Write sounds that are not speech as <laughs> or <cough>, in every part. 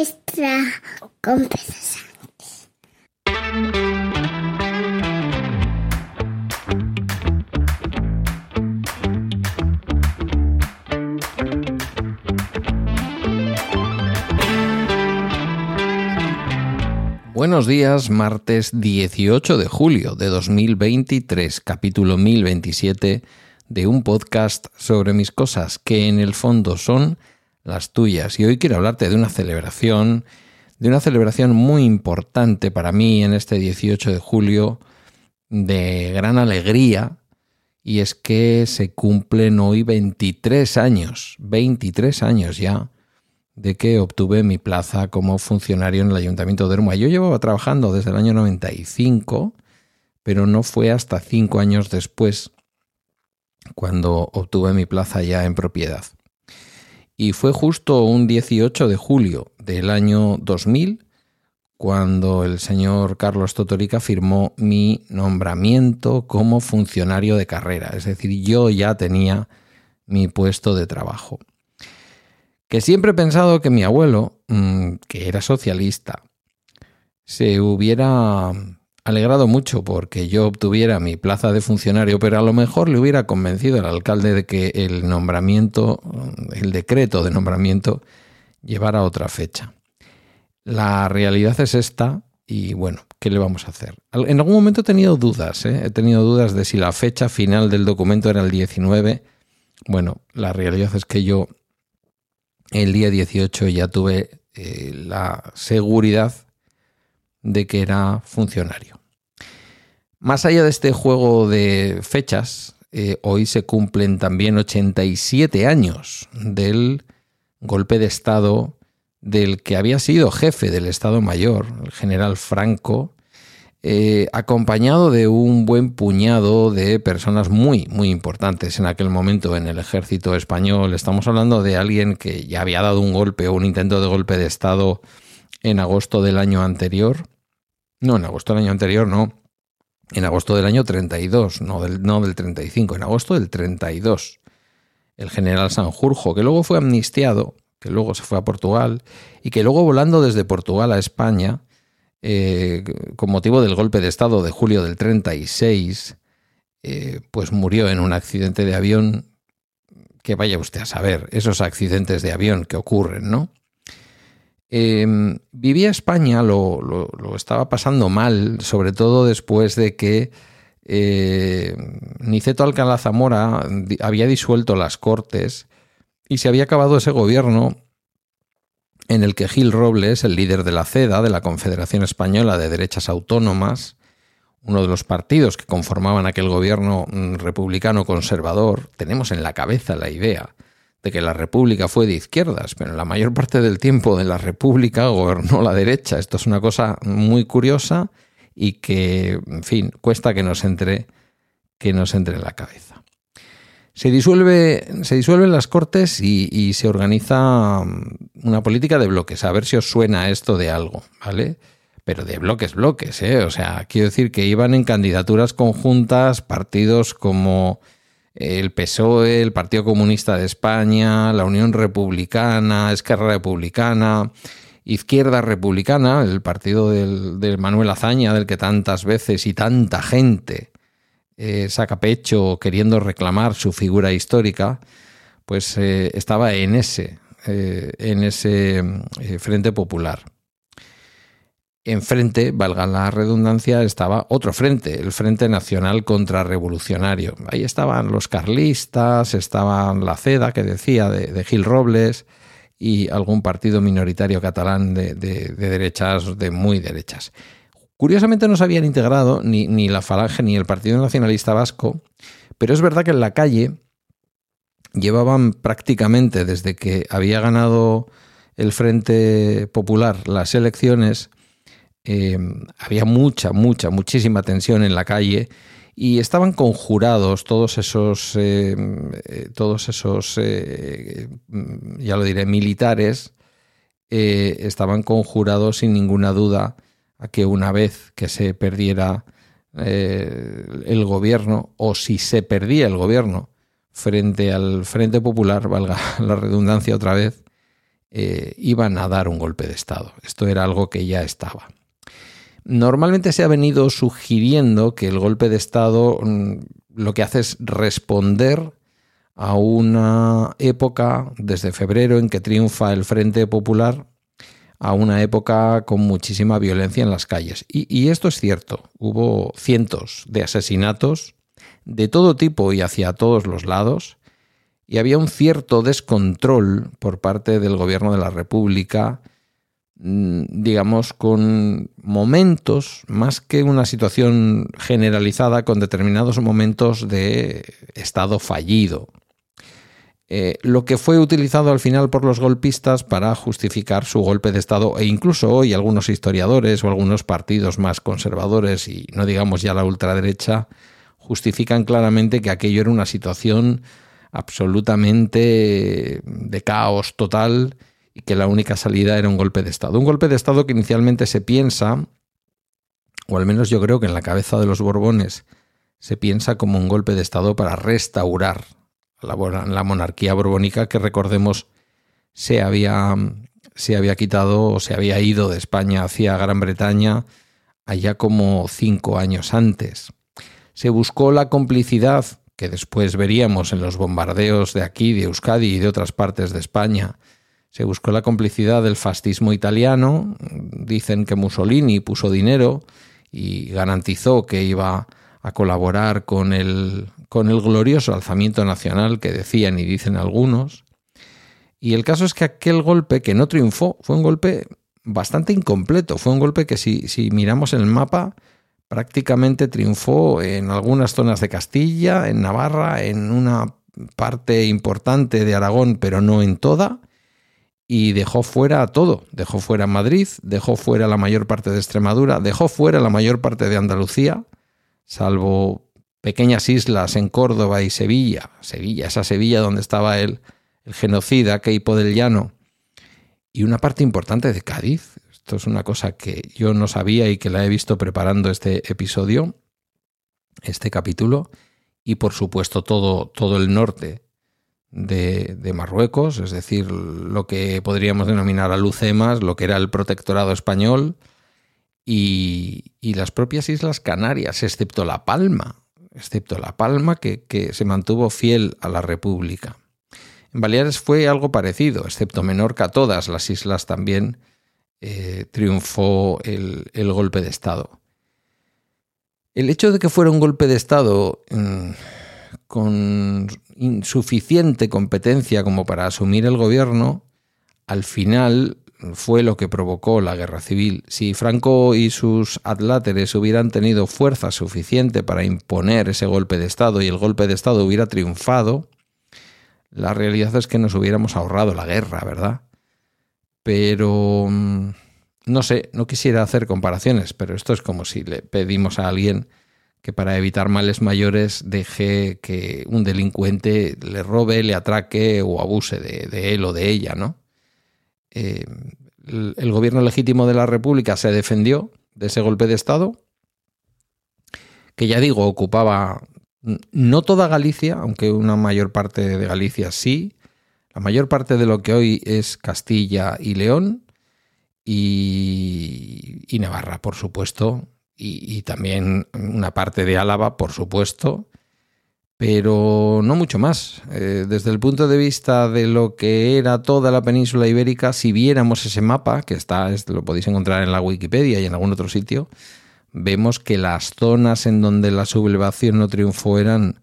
extra con Buenos días, martes 18 de julio de 2023, capítulo 1027 de un podcast sobre mis cosas que en el fondo son las tuyas. Y hoy quiero hablarte de una celebración, de una celebración muy importante para mí en este 18 de julio, de gran alegría, y es que se cumplen hoy 23 años, 23 años ya, de que obtuve mi plaza como funcionario en el Ayuntamiento de Ermua. Yo llevaba trabajando desde el año 95, pero no fue hasta cinco años después cuando obtuve mi plaza ya en propiedad y fue justo un 18 de julio del año 2000 cuando el señor Carlos Totorica firmó mi nombramiento como funcionario de carrera, es decir, yo ya tenía mi puesto de trabajo. Que siempre he pensado que mi abuelo, mm, que era socialista, se hubiera alegrado mucho porque yo obtuviera mi plaza de funcionario, pero a lo mejor le hubiera convencido al alcalde de que el nombramiento, el decreto de nombramiento, llevara otra fecha. La realidad es esta y bueno, ¿qué le vamos a hacer? En algún momento he tenido dudas, ¿eh? he tenido dudas de si la fecha final del documento era el 19. Bueno, la realidad es que yo el día 18 ya tuve eh, la seguridad de que era funcionario. Más allá de este juego de fechas, eh, hoy se cumplen también 87 años del golpe de Estado del que había sido jefe del Estado Mayor, el general Franco, eh, acompañado de un buen puñado de personas muy, muy importantes en aquel momento en el ejército español. Estamos hablando de alguien que ya había dado un golpe o un intento de golpe de Estado en agosto del año anterior. No, en agosto del año anterior no. En agosto del año 32, no del, no del 35, en agosto del 32. El general Sanjurjo, que luego fue amnistiado, que luego se fue a Portugal y que luego volando desde Portugal a España, eh, con motivo del golpe de Estado de julio del 36, eh, pues murió en un accidente de avión que vaya usted a saber, esos accidentes de avión que ocurren, ¿no? Eh, vivía España, lo, lo, estaba pasando mal, sobre todo después de que eh, Niceto Alcalá Zamora había disuelto las Cortes y se había acabado ese gobierno en el que Gil Robles, el líder de la CEDA, de la Confederación Española de Derechas Autónomas, uno de los partidos que conformaban aquel gobierno mm, republicano conservador, tenemos en la cabeza la idea de que la República fue de izquierdas, pero la mayor parte del tiempo de la República gobernó la derecha. Esto es una cosa muy curiosa y que, en fin, cuesta que nos entre, que nos entre en la cabeza. Se, disuelve, se disuelven las cortes y, se organiza una política de bloques. A ver si os suena esto de algo, ¿vale? Pero de bloques, bloques, ¿eh? O sea, quiero decir que iban en candidaturas conjuntas partidos como el PSOE, el Partido Comunista de España, la Unión Republicana, Esquerra Republicana, Izquierda Republicana, el partido del, Manuel Azaña, del que tantas veces y tanta gente eh, saca pecho queriendo reclamar su figura histórica, pues eh, estaba en ese, eh, en ese Frente Popular enfrente, valga la redundancia, estaba otro frente, el Frente Nacional Contrarrevolucionario. Ahí estaban los carlistas, estaban la CEDA, que decía, de, Gil Robles, y algún partido minoritario catalán de, derechas, de muy derechas. Curiosamente no se habían integrado ni, ni la Falange ni el Partido Nacionalista Vasco, pero es verdad que en la calle llevaban prácticamente desde que había ganado el Frente Popular las elecciones, Em, había mucha, mucha, muchísima tensión en la calle y estaban conjurados todos esos, em, eh, todos esos, eh, ya lo diré, militares, eh, estaban conjurados sin ninguna duda a que una vez que se perdiera el gobierno o si se perdía el gobierno frente al Frente Popular, valga <laughs> la redundancia otra vez, iban a dar un golpe de Estado. Esto era algo que ya estaba. Normalmente se ha venido sugiriendo que el golpe de Estado mm, lo que hace es responder a una época, desde febrero, en que triunfa el Frente Popular, a una época con muchísima violencia en las calles. Y, esto es cierto, hubo cientos de asesinatos de todo tipo y hacia todos los lados, y había un cierto descontrol por parte del gobierno de la República, digamos, con momentos, más que una situación generalizada, con determinados momentos de estado fallido. Eh, lo que fue utilizado al final por los golpistas para justificar su golpe de Estado e incluso hoy algunos historiadores o algunos partidos más conservadores y no digamos ya la ultraderecha justifican claramente que aquello era una situación absolutamente de caos total y que la única salida era un golpe de Estado. Un golpe de Estado que inicialmente se piensa, o al menos yo creo que en la cabeza de los Borbones, se piensa como un golpe de Estado para restaurar la, monarquía borbónica que recordemos se había, se había quitado o se había ido de España hacia Gran Bretaña allá como cinco años antes. Se buscó la complicidad, que después veríamos en los bombardeos de aquí, de Euskadi y de otras partes de España. Se buscó la complicidad del fascismo italiano. Dicen que Mussolini puso dinero y garantizó que iba a colaborar con el, con el glorioso alzamiento nacional que decían y dicen algunos. Y el caso es que aquel golpe que no triunfó fue un golpe bastante incompleto, fue un golpe que si, si miramos el mapa prácticamente triunfó en algunas zonas de Castilla, en Navarra, en una parte importante de Aragón, pero no en toda, y dejó fuera todo. Dejó fuera Madrid, dejó fuera la mayor parte de Extremadura, dejó fuera la mayor parte de Andalucía, salvo pequeñas islas en Córdoba y Sevilla, Sevilla, esa Sevilla donde estaba el, el genocida Keipo del Llano, y una parte importante de Cádiz. Esto es una cosa que yo no sabía y que la he visto preparando este episodio, este capítulo, y por supuesto todo, todo el norte de, de, Marruecos, es decir, lo que podríamos denominar Alucemas, lo que era el protectorado español, y, y las propias Islas Canarias, excepto La Palma, excepto La Palma, que, se mantuvo fiel a la República. En Baleares fue algo parecido, excepto Menorca, todas las islas también eh, triunfó el, golpe de Estado. El hecho de que fuera un golpe de Estado mm, con insuficiente competencia como para asumir el gobierno, al final fue lo que provocó la guerra civil. Si Franco y sus adláteres hubieran tenido fuerza suficiente para imponer ese golpe de Estado y el golpe de Estado hubiera triunfado, la realidad es que nos hubiéramos ahorrado la guerra, ¿verdad? Pero mm, no sé, no quisiera hacer comparaciones, pero esto es como si le pedimos a alguien que para evitar males mayores deje que un delincuente le robe, le atraque o abuse de, él o de ella, ¿no? Eh, el, gobierno legítimo de la República se defendió de ese golpe de Estado, que ya digo, ocupaba no toda Galicia, aunque una mayor parte de Galicia sí, la mayor parte de lo que hoy es Castilla y León y, Navarra, por supuesto, y, también una parte de Álava, por supuesto, pero no mucho más. Eh, desde el punto de vista de lo que era toda la península ibérica, si viéramos ese mapa, que está, lo podéis encontrar en la Wikipedia y en algún otro sitio, vemos que las zonas en donde la sublevación no triunfó eran,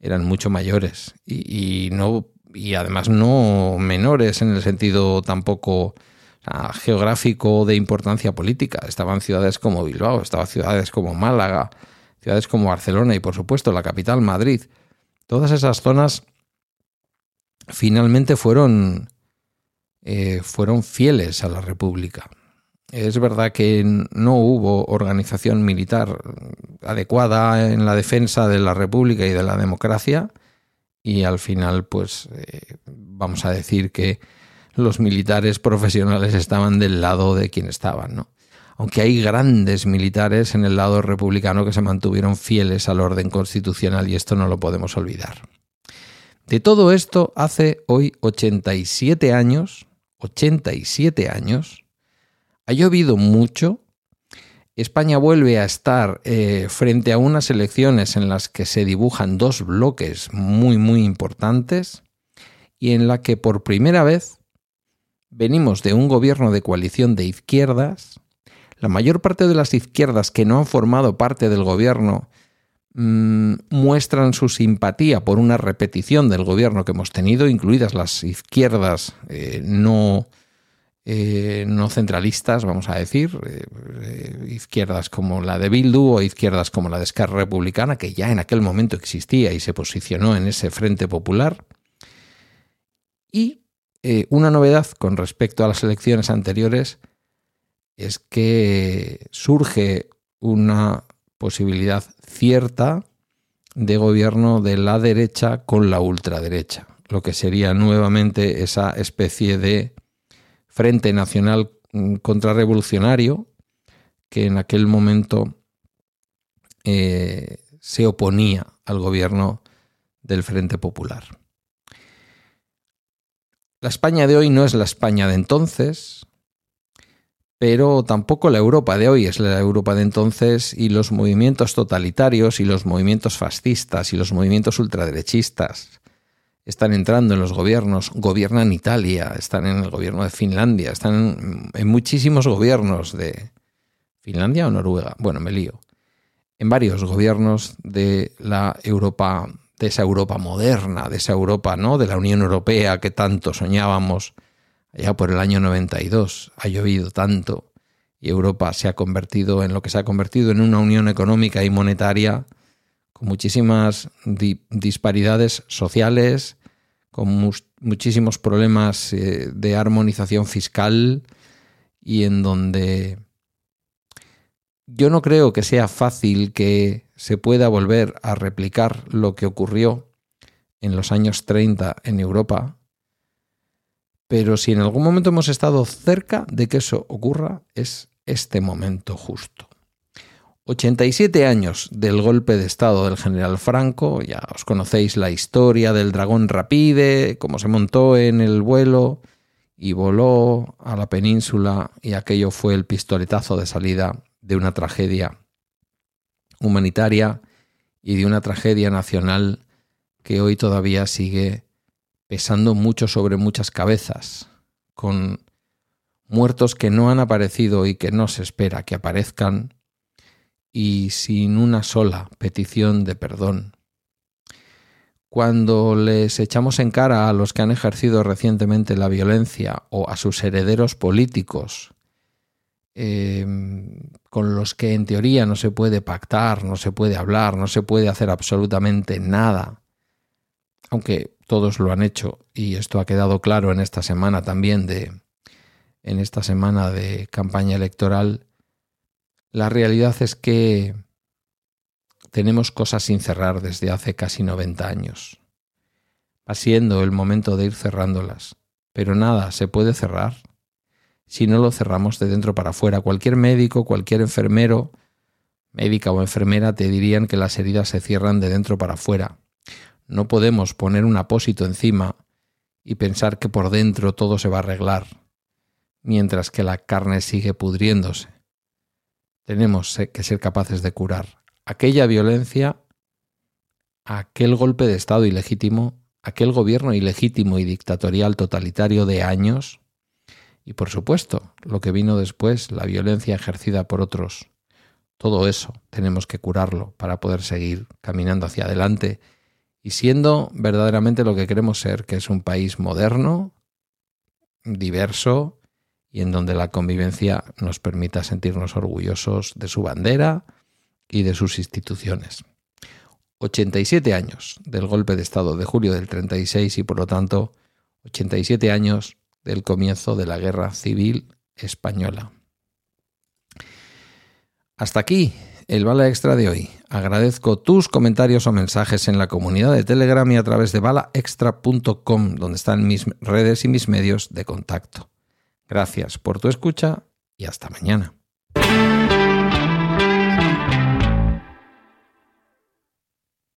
eran mucho mayores y, no, y además no menores en el sentido tampoco geográfico de importancia política. Estaban ciudades como Bilbao, estaban ciudades como Málaga, ciudades como Barcelona y por supuesto la capital Madrid, todas esas zonas finalmente fueron, eh, fueron fieles a la República. Es verdad que no hubo organización militar adecuada en la defensa de la República y de la democracia y al final pues eh, vamos a decir que los militares profesionales estaban del lado de quien estaban, ¿no? aunque hay grandes militares en el lado republicano que se mantuvieron fieles al orden constitucional y esto no lo podemos olvidar. De todo esto, hace hoy 87 años, 87 años, ha llovido mucho, España vuelve a estar eh, frente a unas elecciones en las que se dibujan dos bloques muy, muy importantes y en la que por primera vez venimos de un gobierno de coalición de izquierdas. La mayor parte de las izquierdas que no han formado parte del gobierno mm, muestran su simpatía por una repetición del gobierno que hemos tenido, incluidas las izquierdas eh, no, eh, no centralistas, vamos a decir, eh, izquierdas como la de Bildu o izquierdas como la de Esquerra Republicana, que ya en aquel momento existía y se posicionó en ese frente popular. Y eh, una novedad con respecto a las elecciones anteriores es que surge una posibilidad cierta de gobierno de la derecha con la ultraderecha, lo que sería nuevamente esa especie de Frente Nacional Contrarrevolucionario que en aquel momento eh, se oponía al gobierno del Frente Popular. La España de hoy no es la España de entonces, pero tampoco la Europa de hoy es la Europa de entonces y los movimientos totalitarios y los movimientos fascistas y los movimientos ultraderechistas están entrando en los gobiernos, gobiernan Italia, están en el gobierno de Finlandia, están en, muchísimos gobiernos de Finlandia o Noruega, bueno, me lío, en varios gobiernos de la Europa de esa Europa moderna, de esa Europa, ¿no? De la Unión Europea que tanto soñábamos allá por el año 92. Ha llovido tanto y Europa se ha convertido en lo que se ha convertido en una unión económica y monetaria con muchísimas disparidades sociales, con muchísimos problemas eh, de armonización fiscal y en donde yo no creo que sea fácil que se pueda volver a replicar lo que ocurrió en los años 30 en Europa, pero si en algún momento hemos estado cerca de que eso ocurra, es este momento justo. 87 años del golpe de Estado del general Franco, ya os conocéis la historia del dragón Rapide, cómo se montó en el vuelo y voló a la península y aquello fue el pistoletazo de salida de una tragedia humanitaria y de una tragedia nacional que hoy todavía sigue pesando mucho sobre muchas cabezas, con muertos que no han aparecido y que no se espera que aparezcan, y sin una sola petición de perdón. Cuando les echamos en cara a los que han ejercido recientemente la violencia o a sus herederos políticos, Em, con los que en teoría no se puede pactar, no se puede hablar, no se puede hacer absolutamente nada, aunque todos lo han hecho y esto ha quedado claro en esta semana también de en esta semana de campaña electoral, la realidad es que tenemos cosas sin cerrar desde hace casi 90 años. Va siendo el momento de ir cerrándolas, pero nada se puede cerrar si no lo cerramos de dentro para afuera. Cualquier médico, cualquier enfermero, médica o enfermera te dirían que las heridas se cierran de dentro para afuera. No podemos poner un apósito encima y pensar que por dentro todo se va a arreglar, mientras que la carne sigue pudriéndose. Tenemos que ser capaces de curar aquella violencia, aquel golpe de Estado ilegítimo, aquel gobierno ilegítimo y dictatorial totalitario de años, y por supuesto, lo que vino después, la violencia ejercida por otros. Todo eso tenemos que curarlo para poder seguir caminando hacia adelante y siendo verdaderamente lo que queremos ser, que es un país moderno, diverso y en donde la convivencia nos permita sentirnos orgullosos de su bandera y de sus instituciones. 87 años del golpe de Estado de julio del 36 y por lo tanto 87 años del comienzo de la Guerra Civil Española. Hasta aquí el Bala Extra de hoy. Agradezco tus comentarios o mensajes en la comunidad de Telegram y a través de balaextra.com, donde están mis redes y mis medios de contacto. Gracias por tu escucha y hasta mañana.